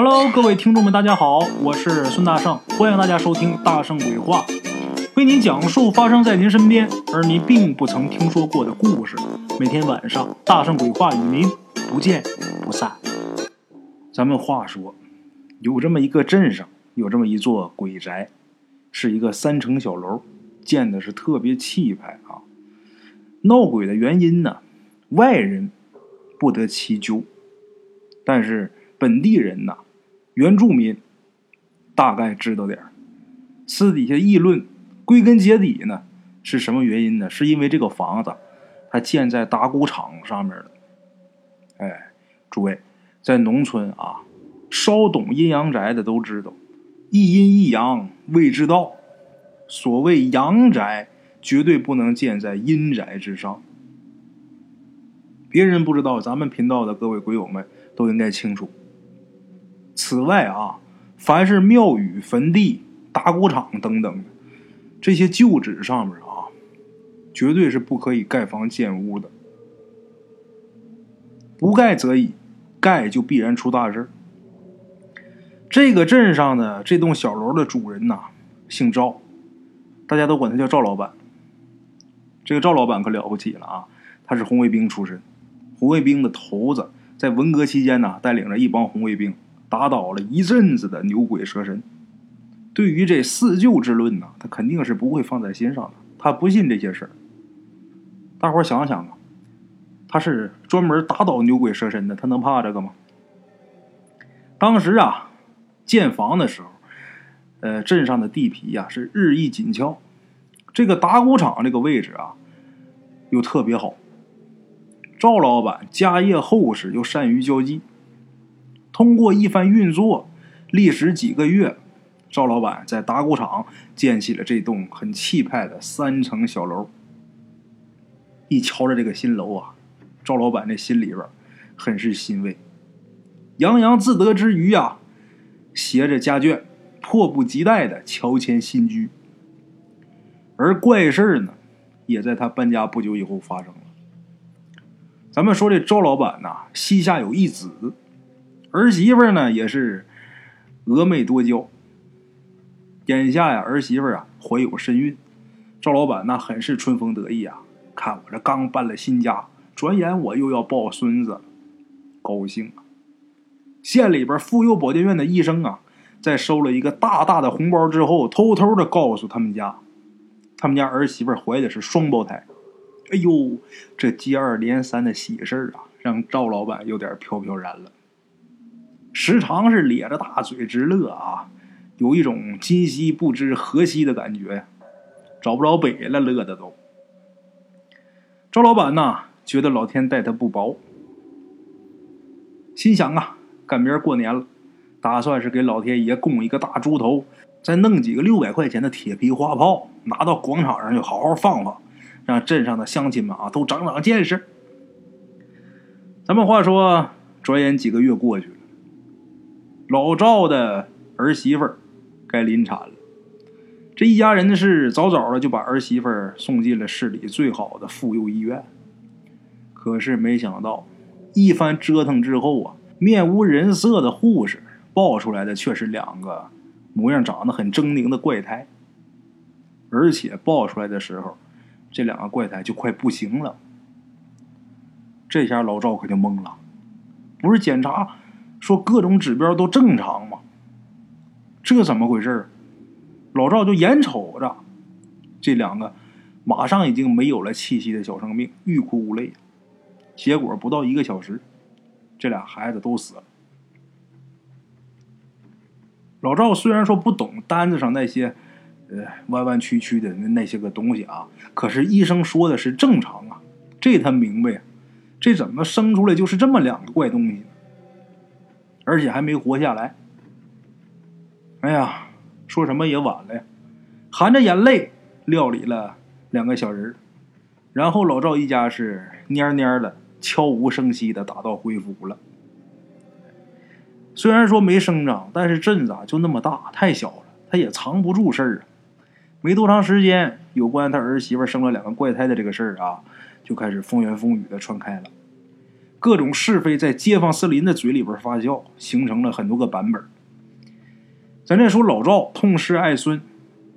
Hello，各位听众们，大家好，我是孙大圣，欢迎大家收听《大圣鬼话》，为您讲述发生在您身边而您并不曾听说过的故事。每天晚上，《大圣鬼话》与您不见不散。咱们话说，有这么一个镇上，有这么一座鬼宅，是一个三层小楼，建的是特别气派啊。闹鬼的原因呢，外人不得其究，但是本地人呐。原住民大概知道点私底下议论，归根结底呢是什么原因呢？是因为这个房子它建在打谷场上面的。哎，诸位在农村啊，稍懂阴阳宅的都知道，一阴一阳谓之道。所谓阳宅，绝对不能建在阴宅之上。别人不知道，咱们频道的各位鬼友们都应该清楚。此外啊，凡是庙宇、坟地、打谷场等等这些旧址上面啊，绝对是不可以盖房建屋的。不盖则已，盖就必然出大事。这个镇上的这栋小楼的主人呐，姓赵，大家都管他叫赵老板。这个赵老板可了不起了啊，他是红卫兵出身，红卫兵的头子，在文革期间呢，带领着一帮红卫兵。打倒了一阵子的牛鬼蛇神，对于这四旧之论呢，他肯定是不会放在心上的。他不信这些事儿。大伙想想啊，他是专门打倒牛鬼蛇神的，他能怕这个吗？当时啊，建房的时候，呃，镇上的地皮呀是日益紧俏，这个打谷场这个位置啊又特别好。赵老板家业厚实，又善于交际。通过一番运作，历时几个月，赵老板在打谷场建起了这栋很气派的三层小楼。一瞧着这个新楼啊，赵老板这心里边很是欣慰，洋洋自得之余啊，携着家眷，迫不及待的乔迁新居。而怪事呢，也在他搬家不久以后发生了。咱们说这赵老板呐，膝下有一子。儿媳妇呢也是峨眉多娇，眼下呀儿媳妇啊怀有身孕，赵老板那很是春风得意啊！看我这刚搬了新家，转眼我又要抱孙子，高兴啊！县里边妇幼保健院的医生啊，在收了一个大大的红包之后，偷偷的告诉他们家，他们家儿媳妇怀的是双胞胎。哎呦，这接二连三的喜事啊，让赵老板有点飘飘然了。时常是咧着大嘴直乐啊，有一种今夕不知何夕的感觉呀，找不着北了，乐的都。赵老板呐，觉得老天待他不薄，心想啊，赶明儿过年了，打算是给老天爷供一个大猪头，再弄几个六百块钱的铁皮花炮，拿到广场上去好好放放，让镇上的乡亲们啊都长长见识。咱们话说，转眼几个月过去了。老赵的儿媳妇儿该临产了，这一家人是早早的就把儿媳妇儿送进了市里最好的妇幼医院。可是没想到，一番折腾之后啊，面无人色的护士抱出来的却是两个模样长得很狰狞的怪胎，而且抱出来的时候，这两个怪胎就快不行了。这下老赵可就懵了，不是检查。说各种指标都正常吗？这怎么回事老赵就眼瞅着这两个马上已经没有了气息的小生命欲哭无泪，结果不到一个小时，这俩孩子都死了。老赵虽然说不懂单子上那些呃弯弯曲曲的那些个东西啊，可是医生说的是正常啊，这他明白呀。这怎么生出来就是这么两个怪东西？而且还没活下来。哎呀，说什么也晚了呀！含着眼泪料理了两个小人然后老赵一家是蔫蔫的、悄无声息的打道回府了。虽然说没生长，但是镇子啊就那么大，太小了，他也藏不住事儿啊。没多长时间，有关他儿媳妇生了两个怪胎的这个事儿啊，就开始风言风语的传开了。各种是非在街坊四邻的嘴里边发酵，形成了很多个版本。咱这说老赵痛失爱孙，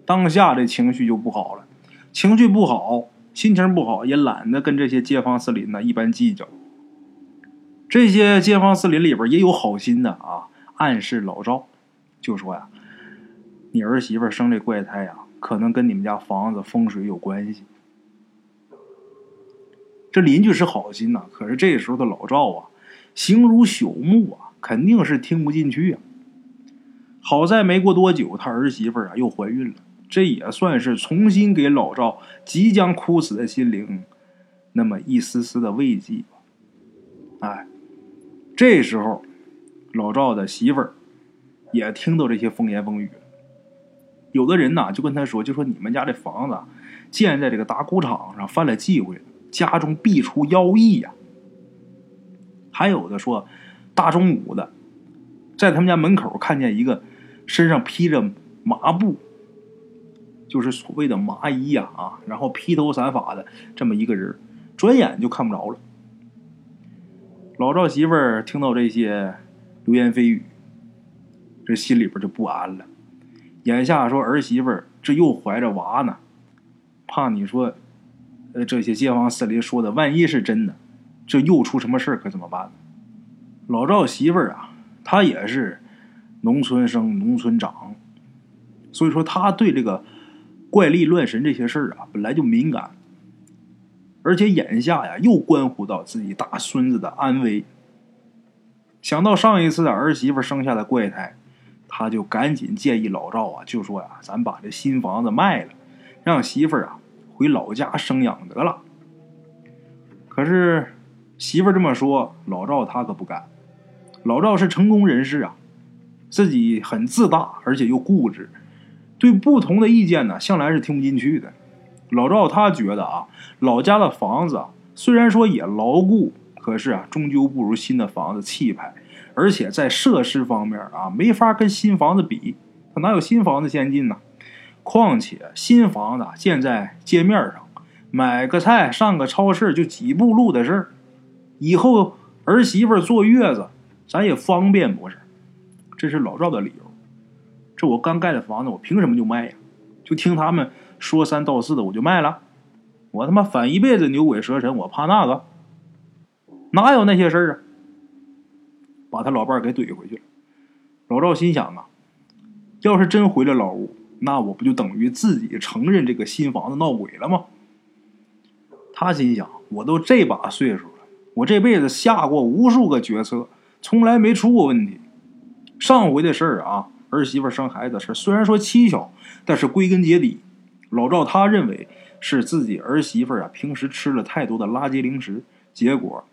当下这情绪就不好了，情绪不好，心情不好，也懒得跟这些街坊四邻呢一般计较。这些街坊四邻里边也有好心的啊，暗示老赵，就说呀：“你儿媳妇生这怪胎呀，可能跟你们家房子风水有关系。”这邻居是好心呐，可是这时候的老赵啊，形如朽木啊，肯定是听不进去啊。好在没过多久，他儿媳妇啊又怀孕了，这也算是重新给老赵即将枯死的心灵那么一丝丝的慰藉吧。哎，这时候老赵的媳妇儿也听到这些风言风语。有的人呐就跟他说，就说你们家这房子建在这个打谷场上，犯了忌讳了。家中必出妖异呀！还有的说，大中午的，在他们家门口看见一个身上披着麻布，就是所谓的麻衣呀啊，然后披头散发的这么一个人，转眼就看不着了。老赵媳妇儿听到这些流言蜚语，这心里边就不安了。眼下说儿媳妇儿这又怀着娃呢，怕你说。呃，这些街坊四邻说的，万一是真的，这又出什么事可怎么办？老赵媳妇儿啊，她也是农村生、农村长，所以说他对这个怪力乱神这些事儿啊，本来就敏感，而且眼下呀，又关乎到自己大孙子的安危。想到上一次的儿媳妇生下的怪胎，他就赶紧建议老赵啊，就说呀，咱把这新房子卖了，让媳妇儿啊。回老家生养得了。可是媳妇这么说，老赵他可不干。老赵是成功人士啊，自己很自大，而且又固执，对不同的意见呢，向来是听不进去的。老赵他觉得啊，老家的房子啊虽然说也牢固，可是啊，终究不如新的房子气派，而且在设施方面啊，没法跟新房子比。他哪有新房子先进呢？况且新房子建在街面上，买个菜上个超市就几步路的事儿。以后儿媳妇坐月子，咱也方便不是？这是老赵的理由。这我刚盖的房子，我凭什么就卖呀？就听他们说三道四的，我就卖了？我他妈反一辈子牛鬼蛇神，我怕那个？哪有那些事儿啊？把他老伴儿给怼回去了。老赵心想啊，要是真回了老屋。那我不就等于自己承认这个新房子闹鬼了吗？他心想：我都这把岁数了，我这辈子下过无数个决策，从来没出过问题。上回的事儿啊，儿媳妇生孩子的事虽然说蹊跷，但是归根结底，老赵他认为是自己儿媳妇啊平时吃了太多的垃圾零食，结果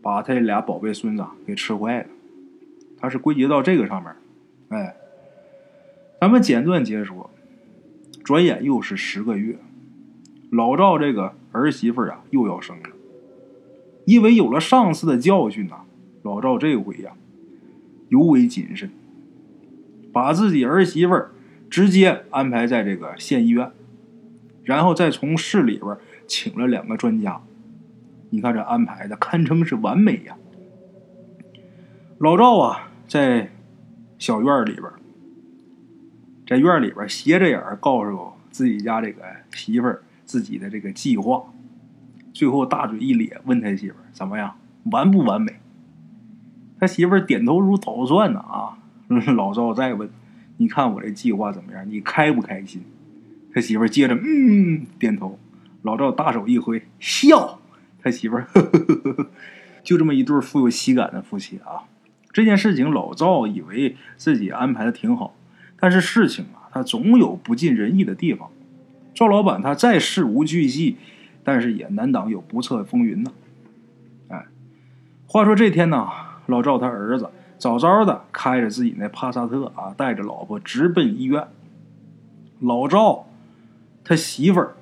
把他俩宝贝孙子给吃坏了。他是归结到这个上面，哎。咱们简短结说，转眼又是十个月，老赵这个儿媳妇啊又要生了。因为有了上次的教训呐，老赵这回呀尤为谨慎，把自己儿媳妇直接安排在这个县医院，然后再从市里边请了两个专家。你看这安排的堪称是完美呀！老赵啊，在小院里边。在院里边斜着眼告诉自己家这个媳妇儿自己的这个计划，最后大嘴一咧，问他媳妇儿怎么样，完不完美？他媳妇儿点头如捣蒜呢啊！老赵再问，你看我这计划怎么样？你开不开心？他媳妇儿接着嗯点头。老赵大手一挥笑，他媳妇儿呵呵呵就这么一对富有喜感的夫妻啊！这件事情老赵以为自己安排的挺好。但是事情啊，他总有不尽人意的地方。赵老板他再事无巨细，但是也难挡有不测风云呐。哎，话说这天呢，老赵他儿子早早的开着自己那帕萨特啊，带着老婆直奔医院。老赵他媳妇儿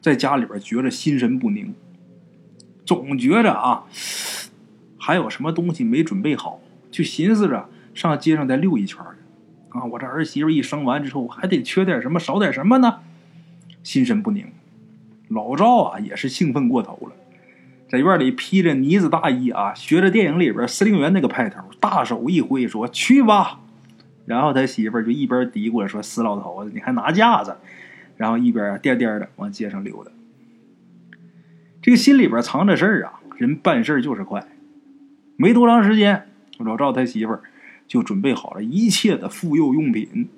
在家里边觉着心神不宁，总觉着啊，还有什么东西没准备好，就寻思着上街上再溜一圈啊！我这儿媳妇一生完之后，我还得缺点什么，少点什么呢？心神不宁。老赵啊，也是兴奋过头了。在院里披着呢子大衣啊，学着电影里边司令员那个派头，大手一挥说：“去吧。”然后他媳妇就一边嘀咕着说：“死老头子，你还拿架子？”然后一边颠颠的往街上溜达。这个心里边藏着事儿啊，人办事就是快。没多长时间，老赵他媳妇儿就准备好了一切的妇幼用品，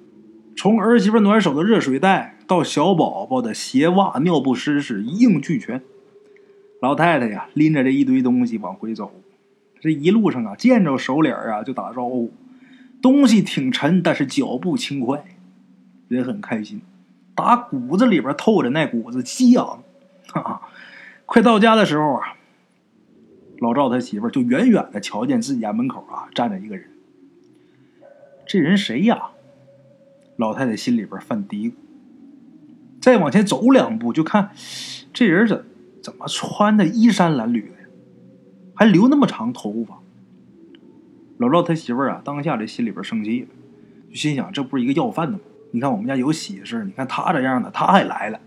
从儿媳妇暖手的热水袋到小宝宝的鞋袜尿不湿是一应俱全。老太太呀，拎着这一堆东西往回走，这一路上啊，见着熟脸啊就打招呼。东西挺沉，但是脚步轻快，人很开心。打骨子里边透着那股子激昂。哈哈，快到家的时候啊，老赵他媳妇就远远的瞧见自己家门口啊站着一个人。这人谁呀？老太太心里边犯嘀咕。再往前走两步，就看这人怎怎么穿的衣衫褴褛的，还留那么长头发。老赵他媳妇儿啊，当下这心里边生气了，就心想：这不是一个要饭的吗？你看我们家有喜事，你看他这样的，他还来了。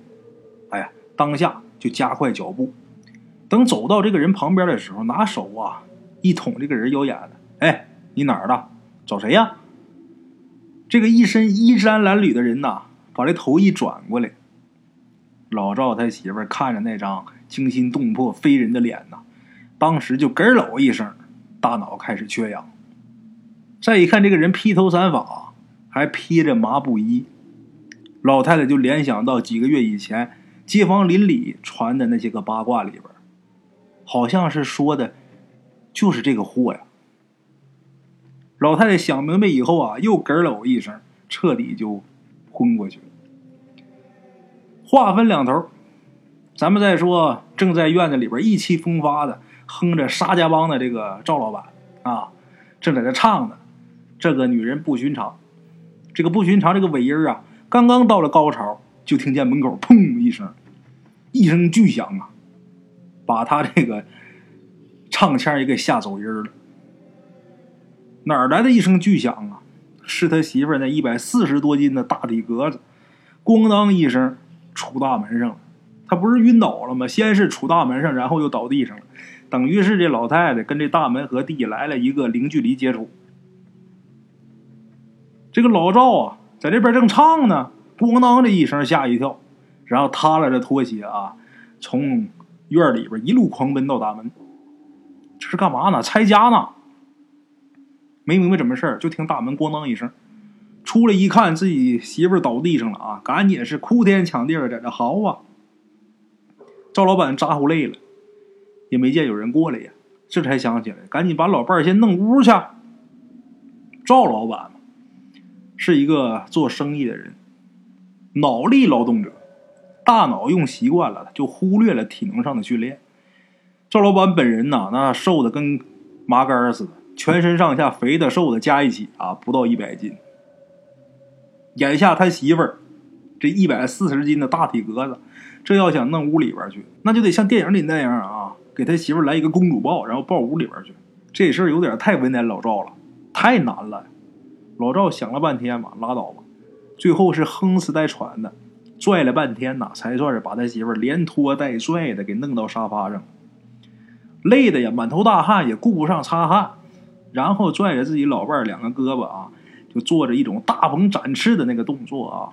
哎呀，当下就加快脚步。等走到这个人旁边的时候，拿手啊一捅这个人腰眼子：“哎，你哪儿的？找谁呀？”这个一身衣衫褴褛的人呐，把这头一转过来。老赵他媳妇看着那张惊心动魄、非人的脸呐，当时就咯喽一声，大脑开始缺氧。再一看，这个人披头散发，还披着麻布衣，老太太就联想到几个月以前街坊邻里传的那些个八卦里边，好像是说的，就是这个货呀。老太太想明白以后啊，又咯喽一声，彻底就昏过去了。话分两头，咱们再说正在院子里边意气风发的哼着沙家浜的这个赵老板啊，正在这唱呢。这个女人不寻常，这个不寻常，这个尾音啊，刚刚到了高潮，就听见门口砰一声，一声巨响啊，把他这个唱腔也给吓走音了。哪儿来的一声巨响啊？是他媳妇儿那一百四十多斤的大体格子，咣当一声杵大门上了。他不是晕倒了吗？先是杵大门上，然后又倒地上了，等于是这老太太跟这大门和地来了一个零距离接触。这个老赵啊，在这边正唱呢，咣当的一声吓一跳，然后踏拉着拖鞋啊，从院里边一路狂奔到大门。这是干嘛呢？拆家呢？没明白怎么事儿就听大门咣当一声，出来一看，自己媳妇倒地上了啊！赶紧是哭天抢地的在这嚎啊！赵老板咋呼累了，也没见有人过来呀，这才想起来，赶紧把老伴儿先弄屋去。赵老板。是一个做生意的人，脑力劳动者，大脑用习惯了，就忽略了体能上的训练。赵老板本人呐，那瘦的跟麻杆似的，全身上下肥的瘦的加一起啊，不到一百斤。眼下他媳妇儿这一百四十斤的大体格子，这要想弄屋里边去，那就得像电影里那样啊，给他媳妇儿来一个公主抱，然后抱屋里边去。这事儿有点太为难老赵了，太难了。老赵想了半天嘛，拉倒吧。最后是哼哧带喘的，拽了半天呐，才算是把他媳妇儿连拖带拽的给弄到沙发上。累的呀，满头大汗，也顾不上擦汗，然后拽着自己老伴儿两个胳膊啊，就做着一种大鹏展翅的那个动作啊。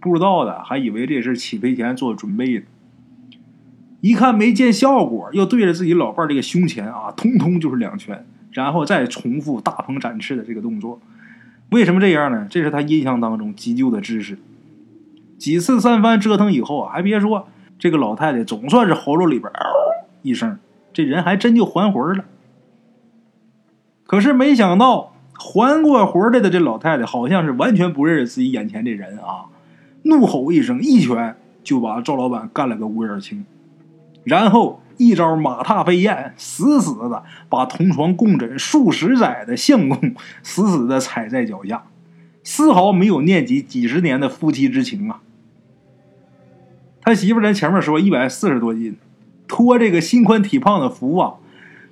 不知道的还以为这是起飞前做准备呢，一看没见效果，又对着自己老伴儿这个胸前啊，通通就是两拳，然后再重复大鹏展翅的这个动作。为什么这样呢？这是他印象当中急救的知识。几次三番折腾以后啊，还别说，这个老太太总算是喉咙里边一声，这人还真就还魂了。可是没想到，还过魂来的这老太太好像是完全不认识自己眼前这人啊！怒吼一声，一拳就把赵老板干了个乌眼青，然后。一招马踏飞燕，死死的把同床共枕数十载的相公死死的踩在脚下，丝毫没有念及几十年的夫妻之情啊！他媳妇在前面说一百四十多斤，托这个心宽体胖的福啊，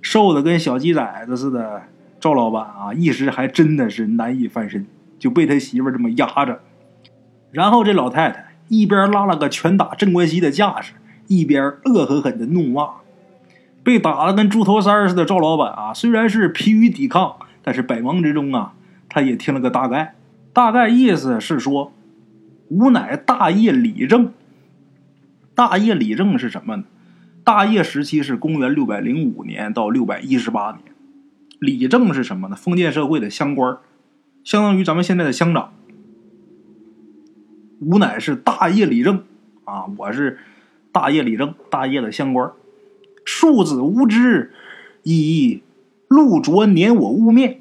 瘦的跟小鸡崽子似的。赵老板啊，一时还真的是难以翻身，就被他媳妇这么压着。然后这老太太一边拉了个拳打镇关西的架势，一边恶狠狠的怒骂。被打的跟猪头三似的赵老板啊，虽然是疲于抵抗，但是百忙之中啊，他也听了个大概。大概意思是说，吾乃大业李政。大业李政是什么呢？大业时期是公元六百零五年到六百一十八年。李政是什么呢？封建社会的乡官，相当于咱们现在的乡长。吾乃是大业李政啊，我是大业李政，大业的乡官。庶子无知，以路浊撵我污面，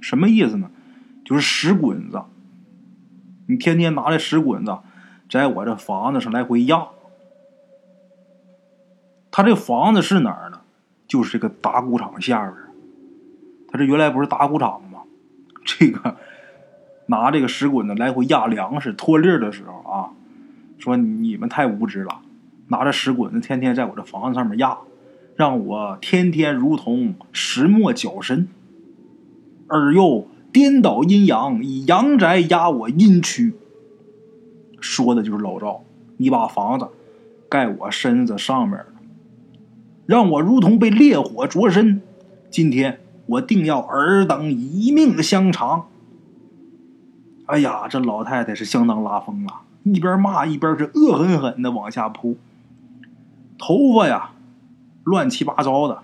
什么意思呢？就是石滚子，你天天拿着石滚子在我这房子上来回压。他这房子是哪儿呢？就是这个打谷场下边。他这原来不是打谷场吗？这个拿这个石滚子来回压粮食脱粒的时候啊，说你们太无知了。拿着石滚子，天天在我这房子上面压，让我天天如同石磨绞身，而又颠倒阴阳，以阳宅压我阴躯。说的就是老赵，你把房子盖我身子上面让我如同被烈火灼身。今天我定要尔等一命相偿。哎呀，这老太太是相当拉风了，一边骂一边是恶狠狠的往下扑。头发呀，乱七八糟的，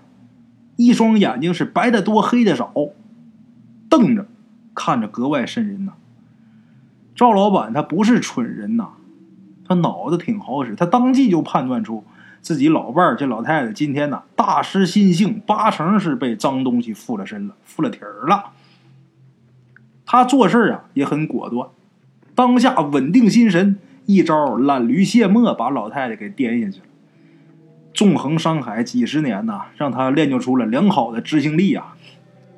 一双眼睛是白的多，黑的少，瞪着，看着格外瘆人呐。赵老板他不是蠢人呐，他脑子挺好使，他当即就判断出自己老伴儿这老太太今天呐大失心性，八成是被脏东西附了身了，附了体儿了。他做事啊也很果断，当下稳定心神，一招懒驴卸磨，把老太太给颠下去了。纵横商海几十年呐，让他练就出了良好的执行力啊！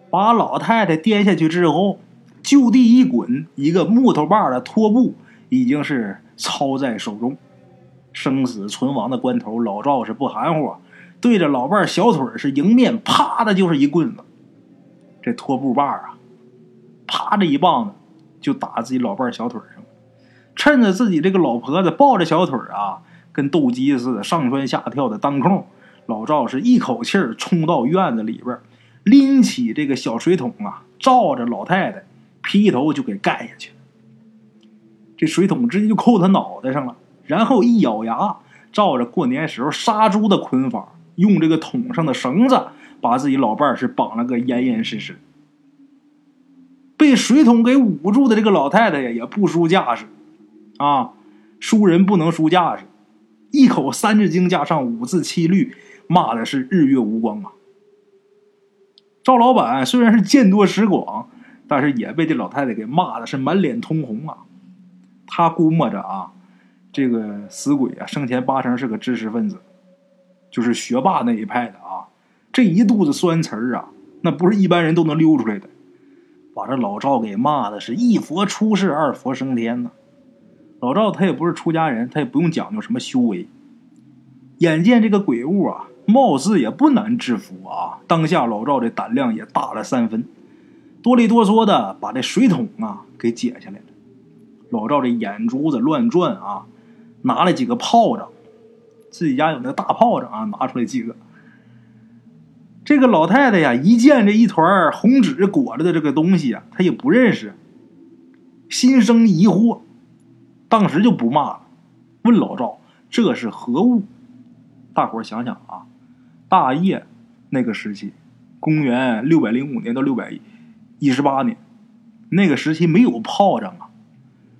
把老太太颠下去之后，就地一滚，一个木头把的拖布已经是操在手中。生死存亡的关头，老赵是不含糊，对着老伴小腿是迎面啪的就是一棍子。这拖布把啊，啪的一棒子就打自己老伴小腿上，趁着自己这个老婆子抱着小腿啊。跟斗鸡似的，上蹿下跳的当空，老赵是一口气冲到院子里边，拎起这个小水桶啊，照着老太太劈头就给盖下去。这水桶直接就扣他脑袋上了，然后一咬牙，照着过年时候杀猪的捆法，用这个桶上的绳子把自己老伴儿是绑了个严严实实。被水桶给捂住的这个老太太呀，也不输架势啊，输人不能输架势。一口《三字经》加上五字七律，骂的是日月无光啊！赵老板虽然是见多识广，但是也被这老太太给骂的是满脸通红啊！他估摸着啊，这个死鬼啊，生前八成是个知识分子，就是学霸那一派的啊！这一肚子酸词儿啊，那不是一般人都能溜出来的，把这老赵给骂的是一佛出世，二佛升天呢。老赵他也不是出家人，他也不用讲究什么修为。眼见这个鬼物啊，貌似也不难制服啊。当下老赵这胆量也大了三分，哆里哆嗦的把这水桶啊给解下来了。老赵这眼珠子乱转啊，拿了几个炮仗，自己家有那个大炮仗啊，拿出来几个。这个老太太呀，一见这一团红纸裹着的这个东西啊，她也不认识，心生疑惑。当时就不骂了，问老赵这是何物？大伙想想啊，大业那个时期，公元六百零五年到六百一十八年，那个时期没有炮仗啊，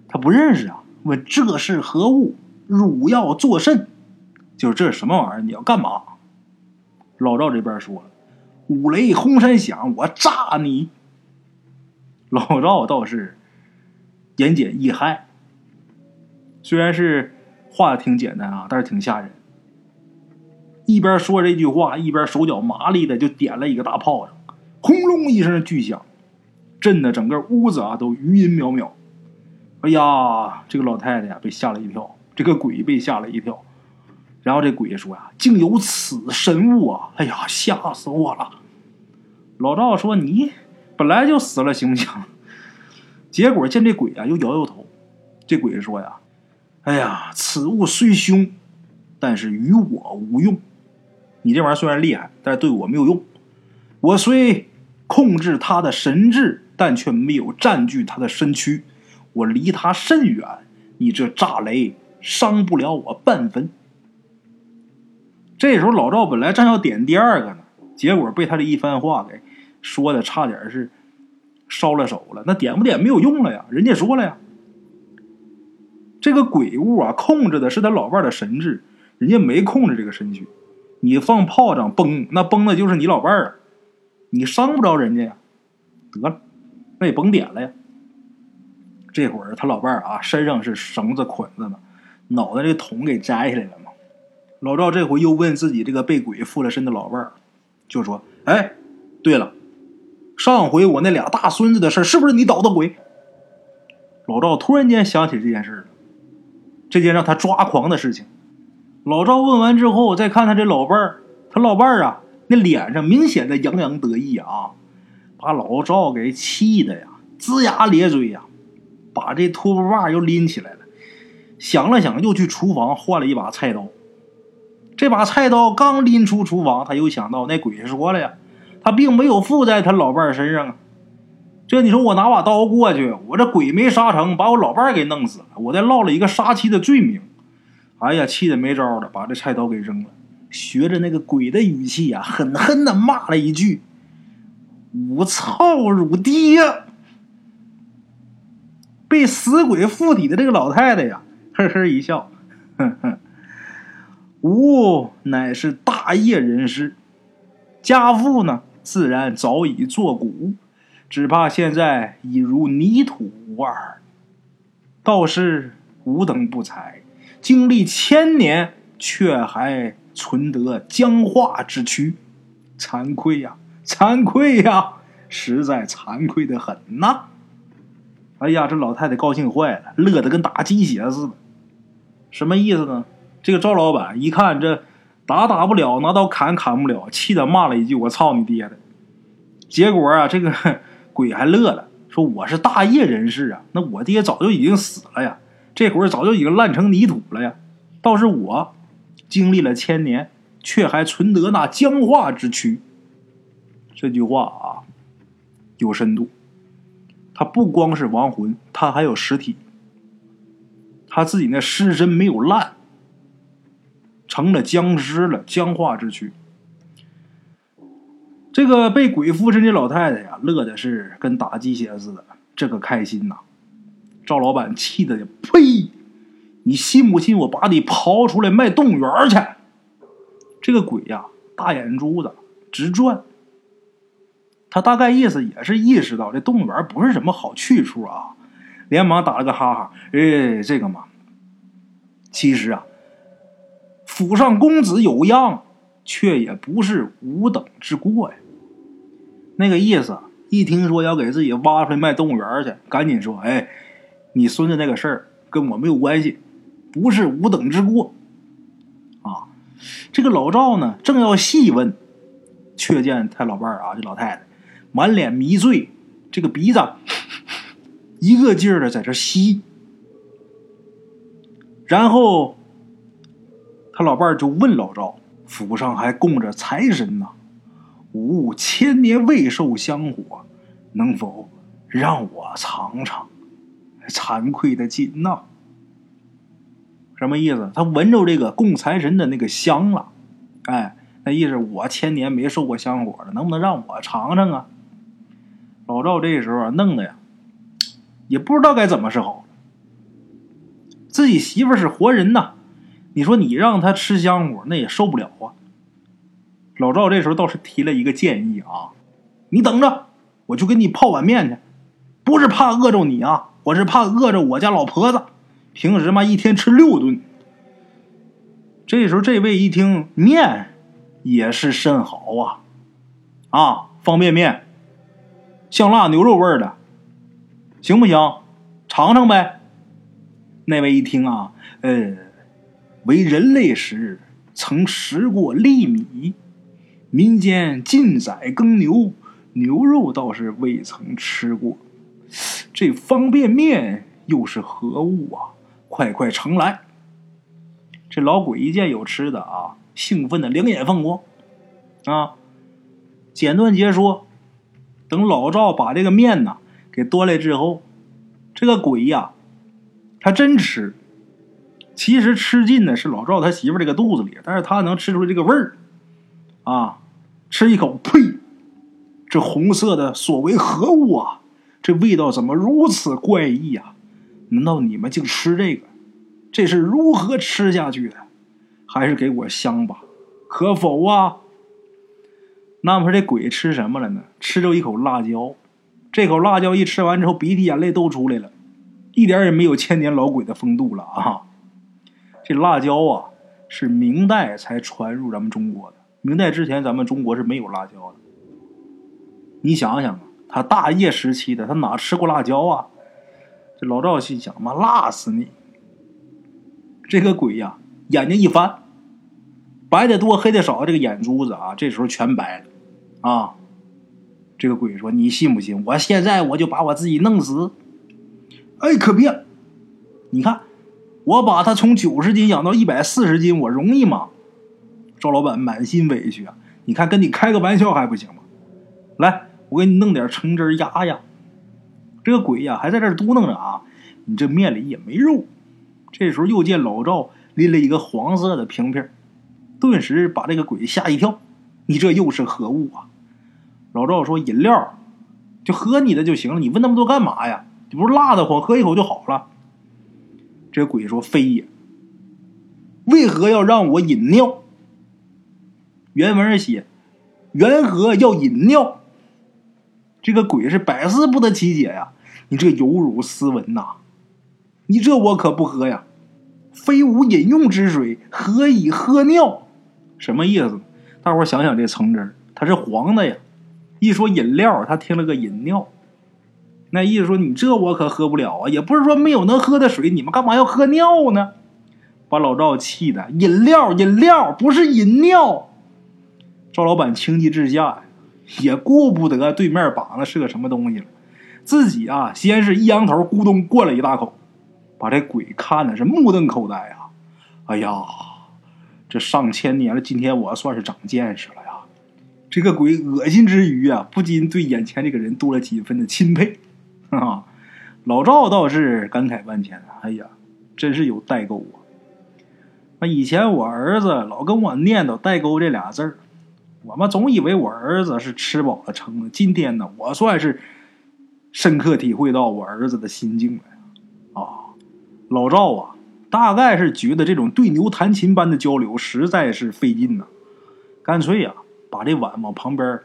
他不认识啊。问这是何物？汝要作甚？就是这是什么玩意儿？你要干嘛？老赵这边说了：五雷轰山响，我炸你！老赵倒是言简意赅。虽然是话挺简单啊，但是挺吓人。一边说这句话，一边手脚麻利的就点了一个大炮仗，轰隆一声巨响，震得整个屋子啊都余音渺渺。哎呀，这个老太太呀被吓了一跳，这个鬼被吓了一跳。然后这鬼说呀：“竟有此神物啊！哎呀，吓死我了！”老赵说：“你本来就死了，行不行？”结果见这鬼啊又摇摇头。这鬼说呀。哎呀，此物虽凶，但是与我无用。你这玩意儿虽然厉害，但是对我没有用。我虽控制他的神智，但却没有占据他的身躯。我离他甚远，你这炸雷伤不了我半分。这时候老赵本来正要点第二个呢，结果被他这一番话给说的差点是烧了手了。那点不点没有用了呀，人家说了呀，这个鬼物啊，控制的是他老伴的神智，人家没控制这个身躯。你放炮仗崩，那崩的就是你老伴儿啊，你伤不着人家呀。得了，那也甭点了呀。这会儿他老伴儿啊，身上是绳子捆着呢，脑袋这桶给摘下来了嘛。老赵这回又问自己这个被鬼附了身的老伴儿，就说：“哎，对了，上回我那俩大孙子的事是不是你捣的鬼？”老赵突然间想起这件事了，这件让他抓狂的事情。老赵问完之后，再看他这老伴儿，他老伴儿啊，那脸上明显的洋洋得意啊，把老赵给气的呀，龇牙咧嘴呀。把这拖布把又拎起来了，想了想，又去厨房换了一把菜刀。这把菜刀刚拎出厨房，他又想到那鬼说了呀，他并没有附在他老伴身上啊。这你说我拿把刀过去，我这鬼没杀成，把我老伴给弄死了，我再落了一个杀妻的罪名。哎呀，气得没招了，把这菜刀给扔了，学着那个鬼的语气啊，狠狠的骂了一句：“我操汝爹！”被死鬼附体的这个老太太呀，呵呵一笑，哼哼，吾乃是大业人士，家父呢自然早已作古，只怕现在已如泥土无二。倒是吾等不才，经历千年，却还存得僵化之躯，惭愧呀，惭愧呀，实在惭愧的很呐。哎呀，这老太太高兴坏了，乐得跟打鸡血似的。什么意思呢？这个赵老板一看这打打不了，拿刀砍砍不了，气得骂了一句：“我操你爹的！”结果啊，这个 鬼还乐了，说：“我是大业人士啊，那我爹早就已经死了呀，这会儿早就已经烂成泥土了呀。倒是我经历了千年，却还存得那僵化之躯。”这句话啊，有深度。他不光是亡魂，他还有实体。他自己那尸身没有烂，成了僵尸了，僵化之躯。这个被鬼附身的老太太呀，乐的是跟打鸡血似的，这个开心呐！赵老板气的呀，呸！你信不信我把你刨出来卖动物园去？这个鬼呀，大眼珠子直转。他大概意思也是意识到这动物园不是什么好去处啊，连忙打了个哈哈。哎，这个嘛，其实啊，府上公子有恙，却也不是无等之过呀。那个意思，一听说要给自己挖出来卖动物园去，赶紧说：“哎，你孙子那个事儿跟我没有关系，不是无等之过。”啊，这个老赵呢，正要细问，却见他老伴儿啊，这老太太。满脸迷醉，这个鼻子一个劲儿的在这吸，然后他老伴儿就问老赵：“府上还供着财神呢，吾千年未受香火，能否让我尝尝？”惭愧的紧呐！什么意思？他闻着这个供财神的那个香了，哎，那意思我千年没受过香火了，能不能让我尝尝啊？老赵这时候啊，弄的呀，也不知道该怎么是好。自己媳妇是活人呐，你说你让他吃香火，那也受不了啊。老赵这时候倒是提了一个建议啊，你等着，我就给你泡碗面去。不是怕饿着你啊，我是怕饿着我家老婆子，平时嘛一天吃六顿。这时候这位一听面也是甚好啊，啊，方便面。香辣牛肉味的，行不行？尝尝呗。那位一听啊，呃，为人类时曾食过粒米，民间禁宰耕牛，牛肉倒是未曾吃过。这方便面又是何物啊？快快盛来！这老鬼一见有吃的啊，兴奋的两眼放光。啊，简短截说，等老赵把这个面呢给端来之后，这个鬼呀，他真吃。其实吃进的是老赵他媳妇这个肚子里，但是他能吃出这个味儿啊！吃一口，呸！这红色的所为何物啊？这味道怎么如此怪异啊？难道你们竟吃这个？这是如何吃下去的？还是给我香吧，可否啊？那么这鬼吃什么了呢？吃着一口辣椒，这口辣椒一吃完之后，鼻涕眼泪都出来了，一点也没有千年老鬼的风度了啊！这辣椒啊，是明代才传入咱们中国的。明代之前，咱们中国是没有辣椒的。你想想啊，他大业时期的，他哪吃过辣椒啊？这老赵心想：妈，辣死你！这个鬼呀，眼睛一翻，白的多，黑的少，这个眼珠子啊，这时候全白了啊！这个鬼说：“你信不信？我现在我就把我自己弄死！”哎，可别！你看。我把他从九十斤养到一百四十斤，我容易吗？赵老板满心委屈啊！你看，跟你开个玩笑还不行吗？来，我给你弄点橙汁压压。这个鬼呀，还在这嘟囔着啊！你这面里也没肉。这时候又见老赵拎了一个黄色的瓶瓶，顿时把这个鬼吓一跳。你这又是何物啊？老赵说：“饮料，就喝你的就行了。你问那么多干嘛呀？你不是辣的慌，喝一口就好了。”这鬼说：“非也，为何要让我饮尿？”原文是写：“缘何要饮尿？”这个鬼是百思不得其解呀！你这有辱斯文呐！你这我可不喝呀！非无饮用之水，何以喝尿？什么意思？大伙想想，这橙汁它是黄的呀。一说饮料，他听了个饮尿。那意思说，你这我可喝不了啊！也不是说没有能喝的水，你们干嘛要喝尿呢？把老赵气的，饮料，饮料不是饮尿。赵老板情急之下也顾不得对面绑的是个什么东西了，自己啊，先是一扬头，咕咚灌了一大口，把这鬼看的是目瞪口呆啊！哎呀，这上千年了，今天我算是长见识了！这个鬼恶心之余啊，不禁对眼前这个人多了几分的钦佩。啊，老赵倒是感慨万千哎呀，真是有代沟啊！那以前我儿子老跟我念叨“代沟”这俩字儿，我们总以为我儿子是吃饱了撑的。今天呢，我算是深刻体会到我儿子的心境了啊！老赵啊，大概是觉得这种对牛弹琴般的交流实在是费劲呐，干脆呀，把这碗往旁边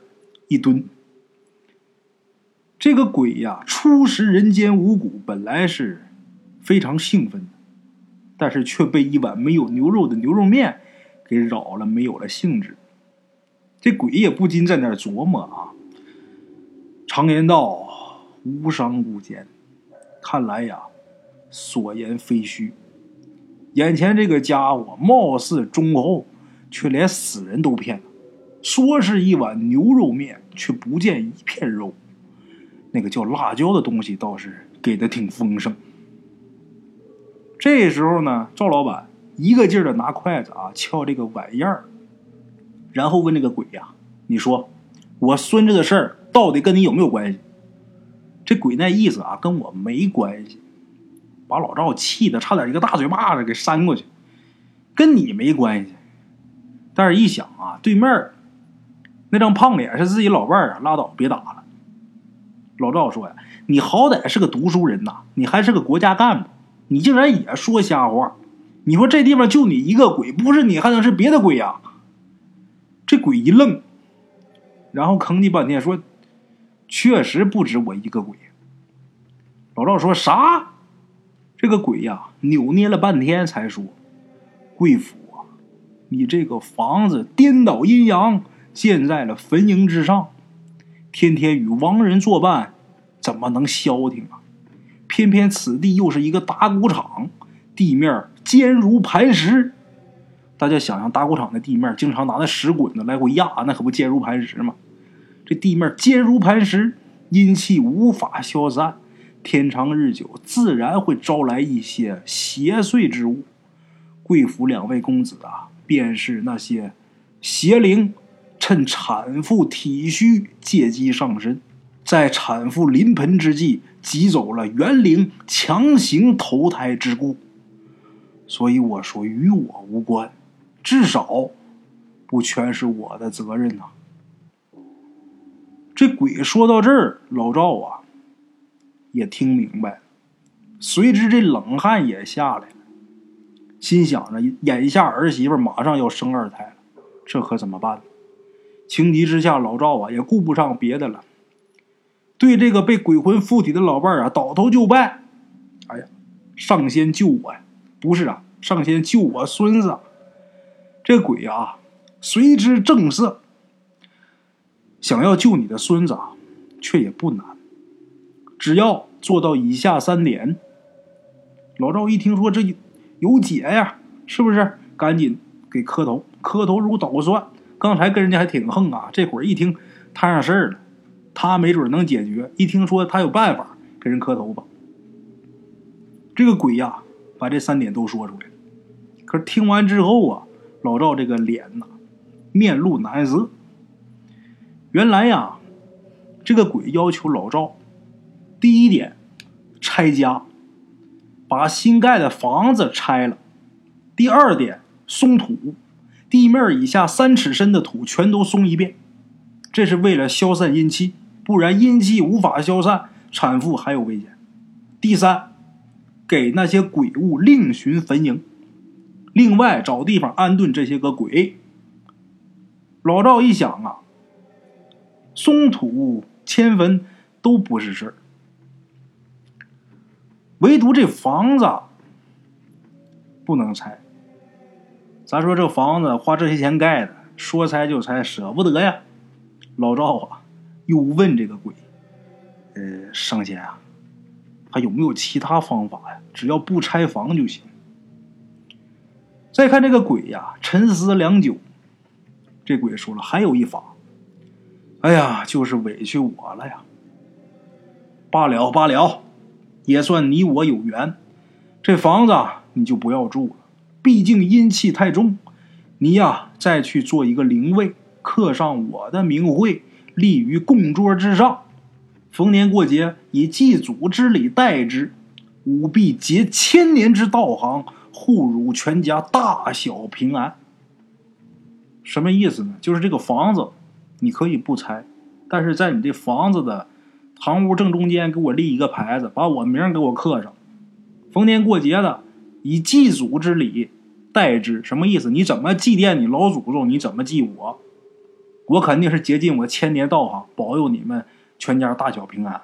一蹲。这个鬼呀，初识人间五谷，本来是非常兴奋的，但是却被一碗没有牛肉的牛肉面给扰了，没有了兴致。这鬼也不禁在那儿琢磨啊。常言道，无商无奸，看来呀，所言非虚。眼前这个家伙貌似忠厚，却连死人都骗了。说是一碗牛肉面，却不见一片肉。那个叫辣椒的东西倒是给的挺丰盛。这时候呢，赵老板一个劲儿的拿筷子啊敲这个碗沿儿，然后问这个鬼呀：“你说我孙子的事儿到底跟你有没有关系？”这鬼那意思啊，跟我没关系，把老赵气的差点一个大嘴巴子给扇过去。跟你没关系，但是一想啊，对面那张胖脸是自己老伴儿啊，拉倒，别打了。老赵说呀：“你好歹是个读书人呐，你还是个国家干部，你竟然也说瞎话！你说这地方就你一个鬼，不是你还能是别的鬼呀？”这鬼一愣，然后吭叽半天说：“确实不止我一个鬼。”老赵说啥？这个鬼呀，扭捏了半天才说：“贵府啊，你这个房子颠倒阴阳，建在了坟茔之上。”天天与亡人作伴，怎么能消停啊？偏偏此地又是一个打谷场，地面坚如磐石。大家想想，打谷场的地面经常拿那石滚子来回压，那可不坚如磐石吗？这地面坚如磐石，阴气无法消散，天长日久，自然会招来一些邪祟之物。贵府两位公子啊，便是那些邪灵。趁产妇体虚，借机上身，在产妇临盆之际，挤走了元灵，强行投胎之故。所以我说与我无关，至少不全是我的责任呐。这鬼说到这儿，老赵啊也听明白了，随之这冷汗也下来了，心想着眼下儿媳妇马上要生二胎了，这可怎么办？情急之下，老赵啊也顾不上别的了，对这个被鬼魂附体的老伴儿啊倒头就拜。哎呀，上仙救我呀！不是啊，上仙救我孙子。这鬼啊，随之正色。想要救你的孙子啊，却也不难，只要做到以下三点。老赵一听说这有解呀，是不是？赶紧给磕头，磕头如捣蒜。刚才跟人家还挺横啊，这会儿一听摊上事儿了，他没准能解决。一听说他有办法，给人磕头吧。这个鬼呀，把这三点都说出来了。可是听完之后啊，老赵这个脸呐，面露难色。原来呀，这个鬼要求老赵，第一点，拆家，把新盖的房子拆了；第二点，松土，地面以下三尺深的土全都松一遍，这是为了消散阴气，不然阴气无法消散，产妇还有危险。第三，给那些鬼物另寻坟茔，另外找地方安顿这些个鬼。老赵一想啊。松土迁坟都不是事儿，唯独这房子不能拆。咱说这房子花这些钱盖的，说拆就拆，舍不得呀。老赵啊，又问这个鬼：“呃，上仙啊，还有没有其他方法呀？只要不拆房就行。”再看这个鬼呀，沉思良久，这鬼说了：“还有一法。”哎呀，就是委屈我了呀！罢了罢了，也算你我有缘。这房子你就不要住了，毕竟阴气太重。你呀，再去做一个灵位，刻上我的名讳，立于供桌之上。逢年过节，以祭祖之礼待之，务必结千年之道行，护汝全家大小平安。什么意思呢？就是这个房子。你可以不拆，但是在你这房子的堂屋正中间给我立一个牌子，把我名给我刻上。逢年过节的，以祭祖之礼待之。什么意思？你怎么祭奠你老祖宗，你怎么祭我？我肯定是竭尽我千年道行，保佑你们全家大小平安。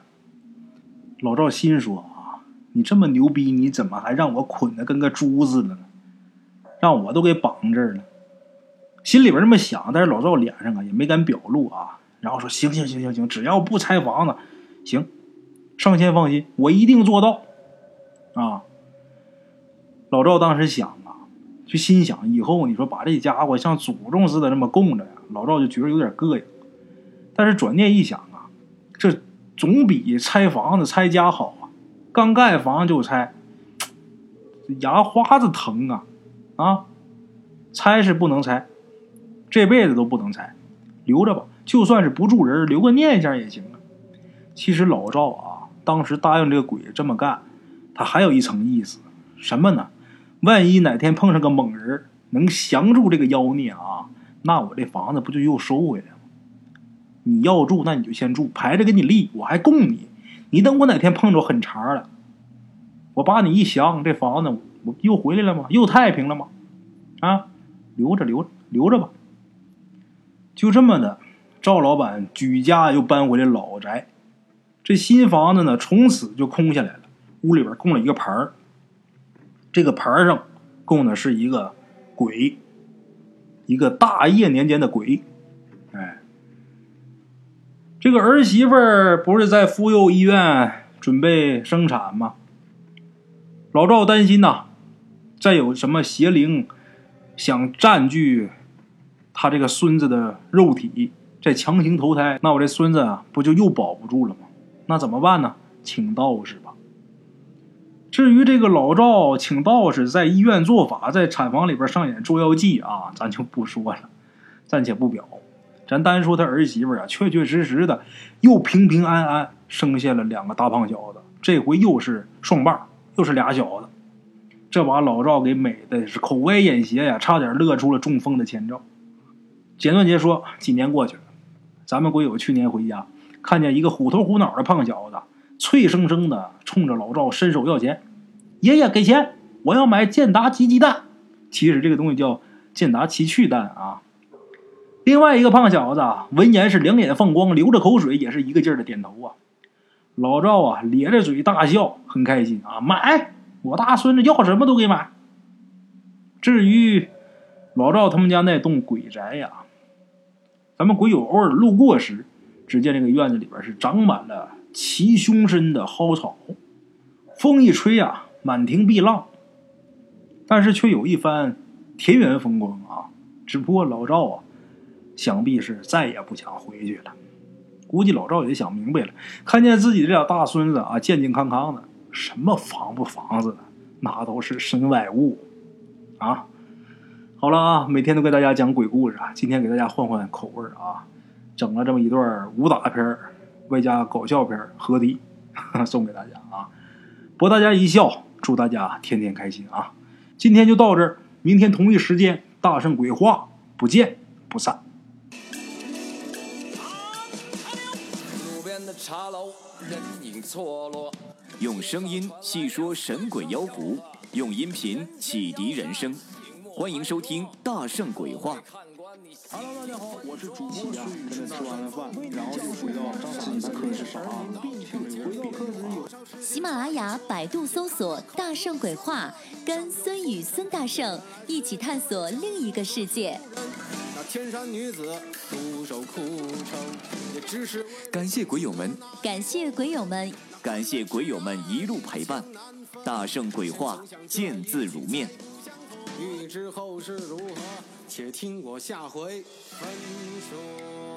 老赵心说啊，你这么牛逼，你怎么还让我捆的跟个猪似的呢？让我都给绑这儿了。心里边这么想，但是老赵脸上啊也没敢表露啊。然后说：“行行行行行，只要不拆房子，行，上仙放心，我一定做到。”啊，老赵当时想啊，就心想：以后你说把这家伙像祖宗似的这么供着呀，老赵就觉得有点膈应。但是转念一想啊，这总比拆房子拆家好啊！刚盖房就拆，牙花子疼啊！啊，拆是不能拆。这辈子都不能拆，留着吧。就算是不住人，留个念想也行啊。其实老赵啊，当时答应这个鬼这么干，他还有一层意思，什么呢？万一哪天碰上个猛人，能降住这个妖孽啊，那我这房子不就又收回来了？你要住，那你就先住，排着给你立，我还供你。你等我哪天碰着狠茬了，我把你一降，这房子我又回来了吗？又太平了吗？啊，留着，留着，留着吧。就这么的，赵老板举家又搬回了老宅。这新房子呢，从此就空下来了。屋里边供了一个牌儿，这个牌上供的是一个鬼，一个大业年间的鬼。哎，这个儿媳妇儿不是在妇幼医院准备生产吗？老赵担心呐，再有什么邪灵想占据。他这个孙子的肉体再强行投胎，那我这孙子啊，不就又保不住了吗？那怎么办呢？请道士。至于这个老赵请道士在医院做法，在产房里边上演捉妖记啊，咱就不说了，暂且不表。咱单说他儿媳妇啊，确确实实的又平平安安生下了两个大胖小子，这回又是双棒，又是俩小子，这把老赵给美的是口歪眼斜呀，差点乐出了中风的前兆。简短截说，几年过去了，咱们鬼友去年回家，看见一个虎头虎脑的胖小子，脆生生的冲着老赵伸手要钱：“爷爷给钱，我要买健达奇鸡蛋。”其实这个东西叫健达奇趣蛋啊。另外一个胖小子闻言是两眼放光，流着口水，也是一个劲儿的点头啊。老赵啊咧着嘴大笑，很开心啊，买我大孙子要什么都给买。至于老赵他们家那栋鬼宅呀，咱们鬼友偶尔路过时，只见这个院子里边是长满了齐胸深的蒿草，风一吹啊，满庭碧浪，但是却有一番田园风光啊。只不过老赵啊。想必是再也不想回去了。估计老赵也想明白了，看见自己这俩大孙子啊，健健康康的，什么房不房子的，那都是身外物啊。好了啊，每天都给大家讲鬼故事啊，今天给大家换换口味啊，整了这么一段武打片外加搞笑片合体，送给大家啊，博大家一笑，祝大家天天开心啊。今天就到这儿，明天同一时间大圣鬼话不见不散。用声音细说神鬼妖狐，用音频启迪人生。欢迎收听《大圣鬼话》。Hello，大家好，我是主播呀。跟着吃完了饭，然后就回到自己的课室上啊。喜马拉雅、百度搜索“大圣鬼话”，跟孙宇、孙大圣一起探索另一个世界。那天山女子独守空城，也只是感谢鬼友们，感谢鬼友们，感谢鬼友们一路陪伴。大圣鬼话，见字如面。欲知后事如何，且听我下回分说。